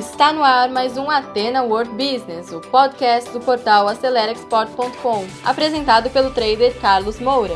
Está no ar mais um Atena World Business, o podcast do portal AceleraExport.com, apresentado pelo trader Carlos Moura.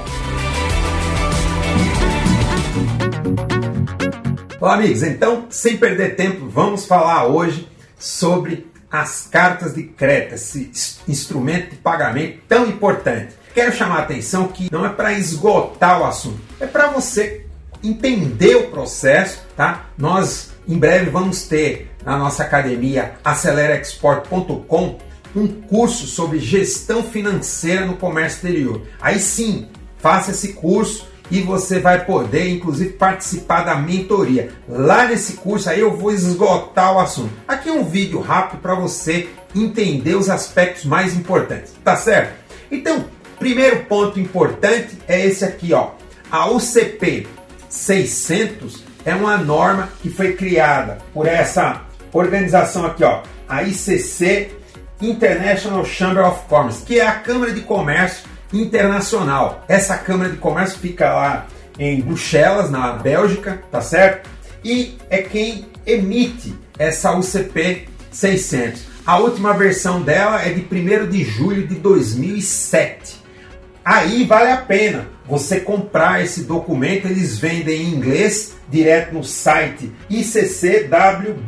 Olá, amigos. Então, sem perder tempo, vamos falar hoje sobre as cartas de crédito, esse instrumento de pagamento tão importante. Quero chamar a atenção que não é para esgotar o assunto, é para você entender o processo, tá? Nós em breve vamos ter na nossa academia AceleraExport.com um curso sobre gestão financeira no comércio exterior. Aí sim, faça esse curso e você vai poder, inclusive, participar da mentoria. Lá nesse curso aí eu vou esgotar o assunto. Aqui é um vídeo rápido para você entender os aspectos mais importantes, tá certo? Então, primeiro ponto importante é esse aqui, ó. A UCP 600 é uma norma que foi criada por essa organização aqui, ó, a ICC International Chamber of Commerce, que é a Câmara de Comércio internacional. Essa Câmara de Comércio fica lá em Bruxelas, na Bélgica, tá certo? E é quem emite essa UCP 600. A última versão dela é de 1 de julho de 2007. Aí vale a pena você comprar esse documento, eles vendem em inglês direto no site iccwbo.be.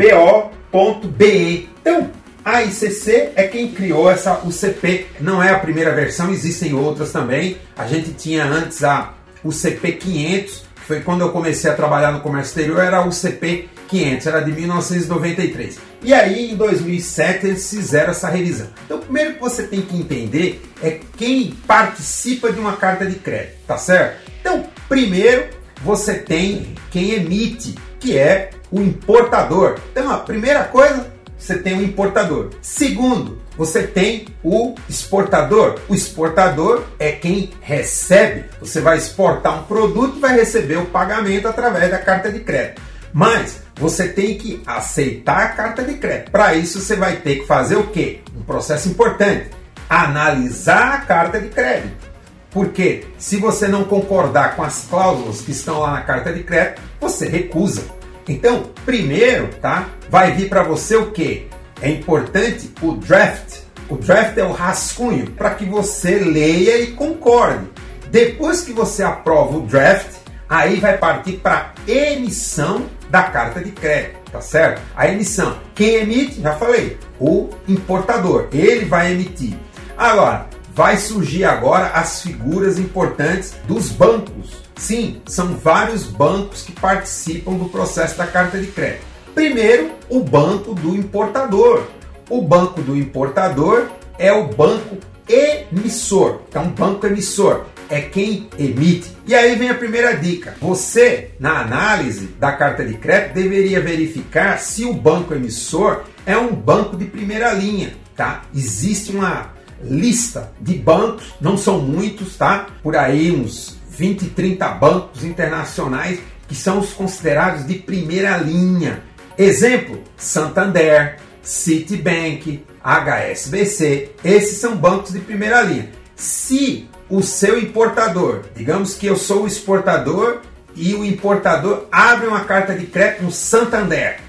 Então, a ICC é quem criou essa UCP. Não é a primeira versão, existem outras também. A gente tinha antes a UCP 500, que foi quando eu comecei a trabalhar no comércio exterior, era a UCP 500, era de 1993. E aí, em 2007, eles fizeram essa revisão. Então, o primeiro que você tem que entender é quem participa de uma carta de crédito, tá certo? Então, primeiro, você tem quem emite, que é o importador. Então, a primeira coisa, você tem o importador. Segundo, você tem o exportador. O exportador é quem recebe. Você vai exportar um produto e vai receber o pagamento através da carta de crédito. Mas você tem que aceitar a carta de crédito. Para isso, você vai ter que fazer o quê? Um processo importante: analisar a carta de crédito. Porque se você não concordar com as cláusulas que estão lá na carta de crédito, você recusa. Então, primeiro, tá? Vai vir para você o que? É importante o draft. O draft é o rascunho para que você leia e concorde. Depois que você aprova o draft, aí vai partir para emissão da carta de crédito, tá certo? A emissão. Quem emite? Já falei, o importador. Ele vai emitir. Agora, vai surgir agora as figuras importantes dos bancos. Sim, são vários bancos que participam do processo da carta de crédito. Primeiro, o banco do importador. O banco do importador é o banco emissor. Então, banco emissor é quem emite. E aí vem a primeira dica. Você, na análise da carta de crédito, deveria verificar se o banco emissor é um banco de primeira linha, tá? Existe uma lista de bancos, não são muitos, tá? Por aí uns 20, 30 bancos internacionais que são os considerados de primeira linha. Exemplo: Santander, Citibank, HSBC, esses são bancos de primeira linha. Se o seu importador, digamos que eu sou o exportador e o importador abre uma carta de crédito no Santander.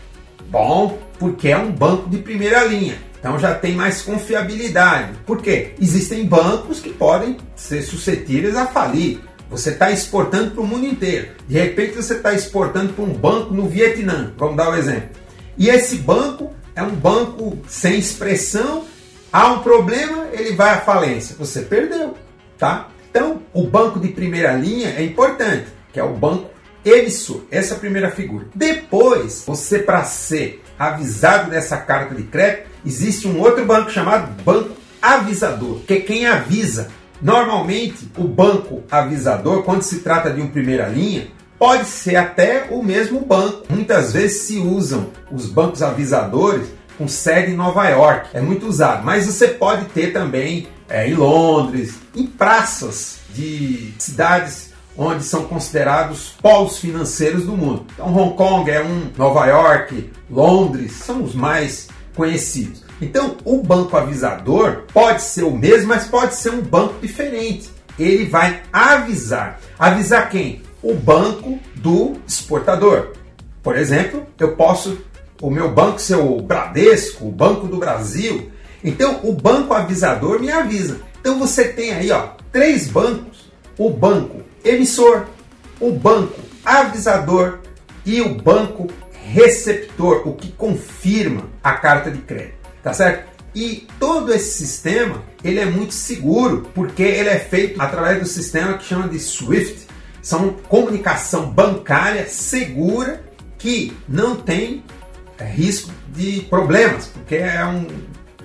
Bom, porque é um banco de primeira linha. Então já tem mais confiabilidade. Por quê? Existem bancos que podem ser suscetíveis a falir. Você está exportando para o mundo inteiro. De repente você está exportando para um banco no Vietnã. Vamos dar um exemplo. E esse banco é um banco sem expressão. Há um problema, ele vai à falência. Você perdeu tá? Então, o banco de primeira linha é importante, que é o banco emissor. Essa é primeira figura. Depois, você para ser avisado dessa carta de crédito, existe um outro banco chamado banco avisador, que é quem avisa. Normalmente, o banco avisador, quando se trata de um primeira linha, pode ser até o mesmo banco. Muitas vezes se usam os bancos avisadores com sede em Nova York. É muito usado, mas você pode ter também é, em Londres, em praças de cidades onde são considerados polos financeiros do mundo. Então, Hong Kong é um, Nova York, Londres são os mais conhecidos. Então, o banco avisador pode ser o mesmo, mas pode ser um banco diferente. Ele vai avisar. Avisar quem? O banco do exportador. Por exemplo, eu posso o meu banco ser o Bradesco, o Banco do Brasil. Então o banco avisador me avisa. Então você tem aí ó, três bancos: o banco emissor, o banco avisador e o banco receptor, o que confirma a carta de crédito, tá certo? E todo esse sistema, ele é muito seguro, porque ele é feito através do sistema que chama de SWIFT. São comunicação bancária segura que não tem é, risco de problemas, porque é um,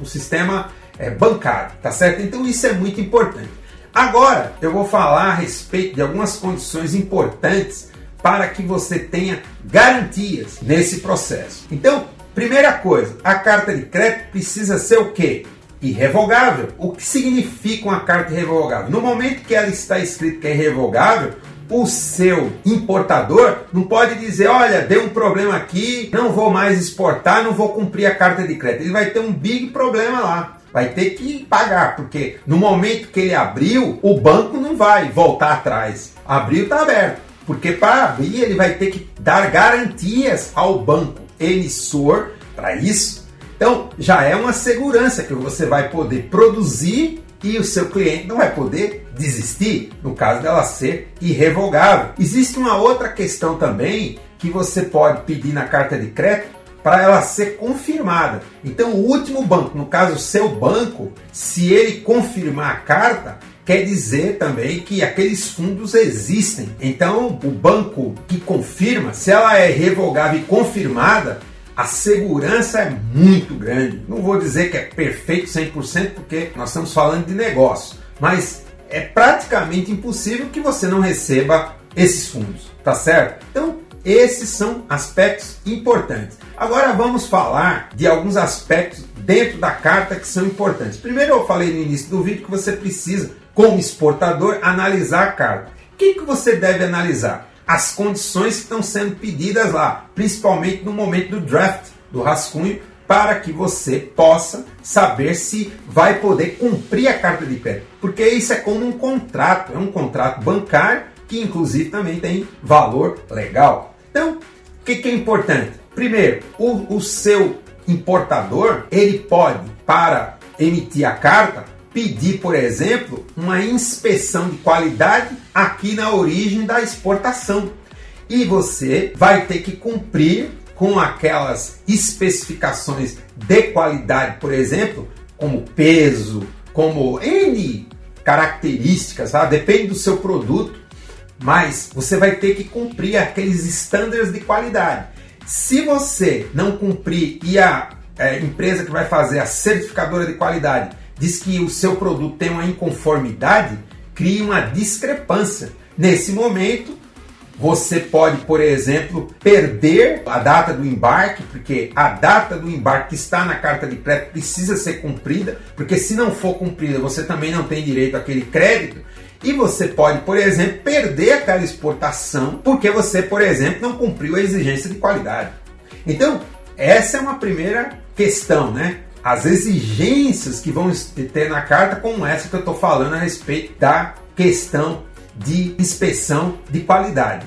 um sistema é, bancário, tá certo? Então isso é muito importante. Agora eu vou falar a respeito de algumas condições importantes para que você tenha garantias nesse processo. Então, Primeira coisa, a carta de crédito precisa ser o quê? Irrevogável. O que significa uma carta irrevogável? No momento que ela está escrito que é irrevogável, o seu importador não pode dizer, olha, deu um problema aqui, não vou mais exportar, não vou cumprir a carta de crédito. Ele vai ter um big problema lá. Vai ter que pagar, porque no momento que ele abriu, o banco não vai voltar atrás. Abriu, está aberto. Porque para abrir, ele vai ter que dar garantias ao banco emissor para isso. Então, já é uma segurança que você vai poder produzir e o seu cliente não vai poder desistir, no caso dela ser irrevogável. Existe uma outra questão também que você pode pedir na carta de crédito para ela ser confirmada. Então, o último banco, no caso o seu banco, se ele confirmar a carta, quer dizer também que aqueles fundos existem. Então, o banco que confirma, se ela é revogável e confirmada, a segurança é muito grande. Não vou dizer que é perfeito 100%, porque nós estamos falando de negócio, mas é praticamente impossível que você não receba esses fundos, tá certo? Então, esses são aspectos importantes. Agora vamos falar de alguns aspectos dentro da carta que são importantes. Primeiro, eu falei no início do vídeo que você precisa como exportador, analisar a carta. O que, que você deve analisar? As condições que estão sendo pedidas lá, principalmente no momento do draft, do rascunho, para que você possa saber se vai poder cumprir a carta de crédito. Porque isso é como um contrato, é um contrato bancário que inclusive também tem valor legal. Então, o que, que é importante? Primeiro, o, o seu importador ele pode, para emitir a carta, pedir, por exemplo, uma inspeção de qualidade aqui na origem da exportação. E você vai ter que cumprir com aquelas especificações de qualidade, por exemplo, como peso, como N características, tá? depende do seu produto, mas você vai ter que cumprir aqueles estándares de qualidade. Se você não cumprir e a é, empresa que vai fazer a certificadora de qualidade diz que o seu produto tem uma inconformidade, cria uma discrepância. Nesse momento, você pode, por exemplo, perder a data do embarque, porque a data do embarque que está na carta de crédito precisa ser cumprida, porque se não for cumprida, você também não tem direito àquele crédito. E você pode, por exemplo, perder aquela exportação porque você, por exemplo, não cumpriu a exigência de qualidade. Então, essa é uma primeira questão, né? As exigências que vão ter na carta, como essa que eu estou falando a respeito da questão de inspeção de qualidade.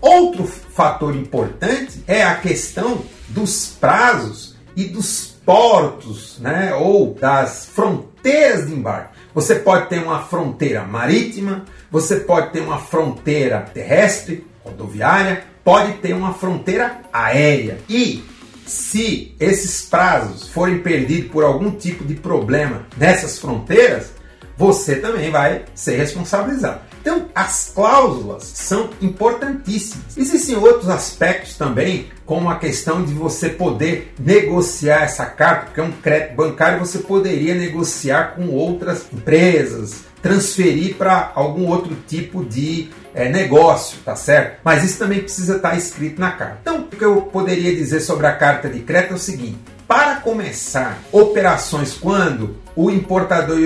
Outro fator importante é a questão dos prazos e dos portos, né, ou das fronteiras de embarque. Você pode ter uma fronteira marítima, você pode ter uma fronteira terrestre, rodoviária, pode ter uma fronteira aérea. E se esses prazos forem perdidos por algum tipo de problema nessas fronteiras, você também vai ser responsabilizado. Então, as cláusulas são importantíssimas. Existem outros aspectos também, como a questão de você poder negociar essa carta, porque é um crédito bancário, você poderia negociar com outras empresas, transferir para algum outro tipo de é, negócio, tá certo? Mas isso também precisa estar tá escrito na carta. Então, o que eu poderia dizer sobre a carta de crédito é o seguinte: para começar operações quando o importador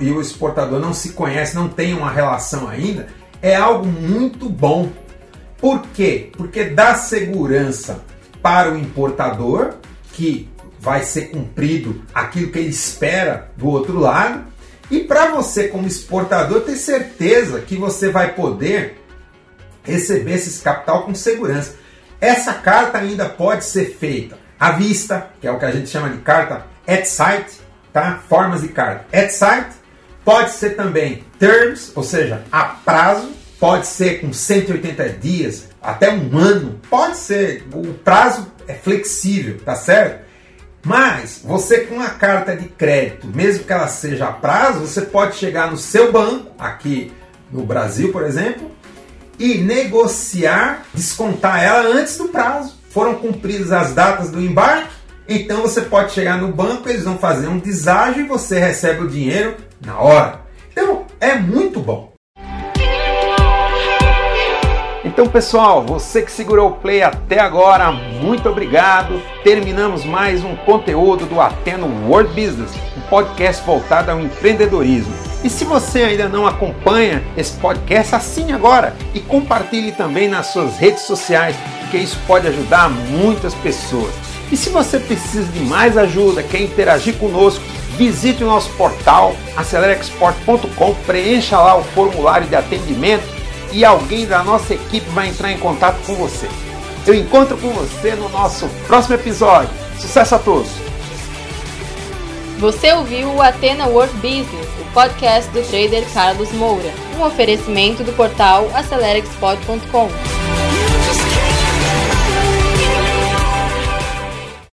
e o exportador não se conhecem, não têm uma relação ainda, é algo muito bom. Por quê? Porque dá segurança para o importador, que vai ser cumprido aquilo que ele espera do outro lado, e para você, como exportador, ter certeza que você vai poder receber esses capital com segurança. Essa carta ainda pode ser feita à vista, que é o que a gente chama de carta at sight, tá? Formas de carta at sight. Pode ser também terms, ou seja, a prazo. Pode ser com 180 dias, até um ano. Pode ser, o prazo é flexível, tá certo? Mas você com a carta de crédito, mesmo que ela seja a prazo, você pode chegar no seu banco, aqui no Brasil, por exemplo, e negociar, descontar ela antes do prazo. Foram cumpridas as datas do embarque, então você pode chegar no banco, eles vão fazer um deságio e você recebe o dinheiro na hora. Então é muito bom. Então, pessoal, você que segurou o play até agora, muito obrigado. Terminamos mais um conteúdo do Ateno World Business, um podcast voltado ao empreendedorismo. E se você ainda não acompanha esse podcast, assine agora e compartilhe também nas suas redes sociais, porque isso pode ajudar muitas pessoas. E se você precisa de mais ajuda, quer interagir conosco, visite o nosso portal acelerexport.com, preencha lá o formulário de atendimento e alguém da nossa equipe vai entrar em contato com você. Eu encontro com você no nosso próximo episódio. Sucesso a todos! Você ouviu o Atena World Business, o podcast do trader Carlos Moura, um oferecimento do portal AceleraExport.com.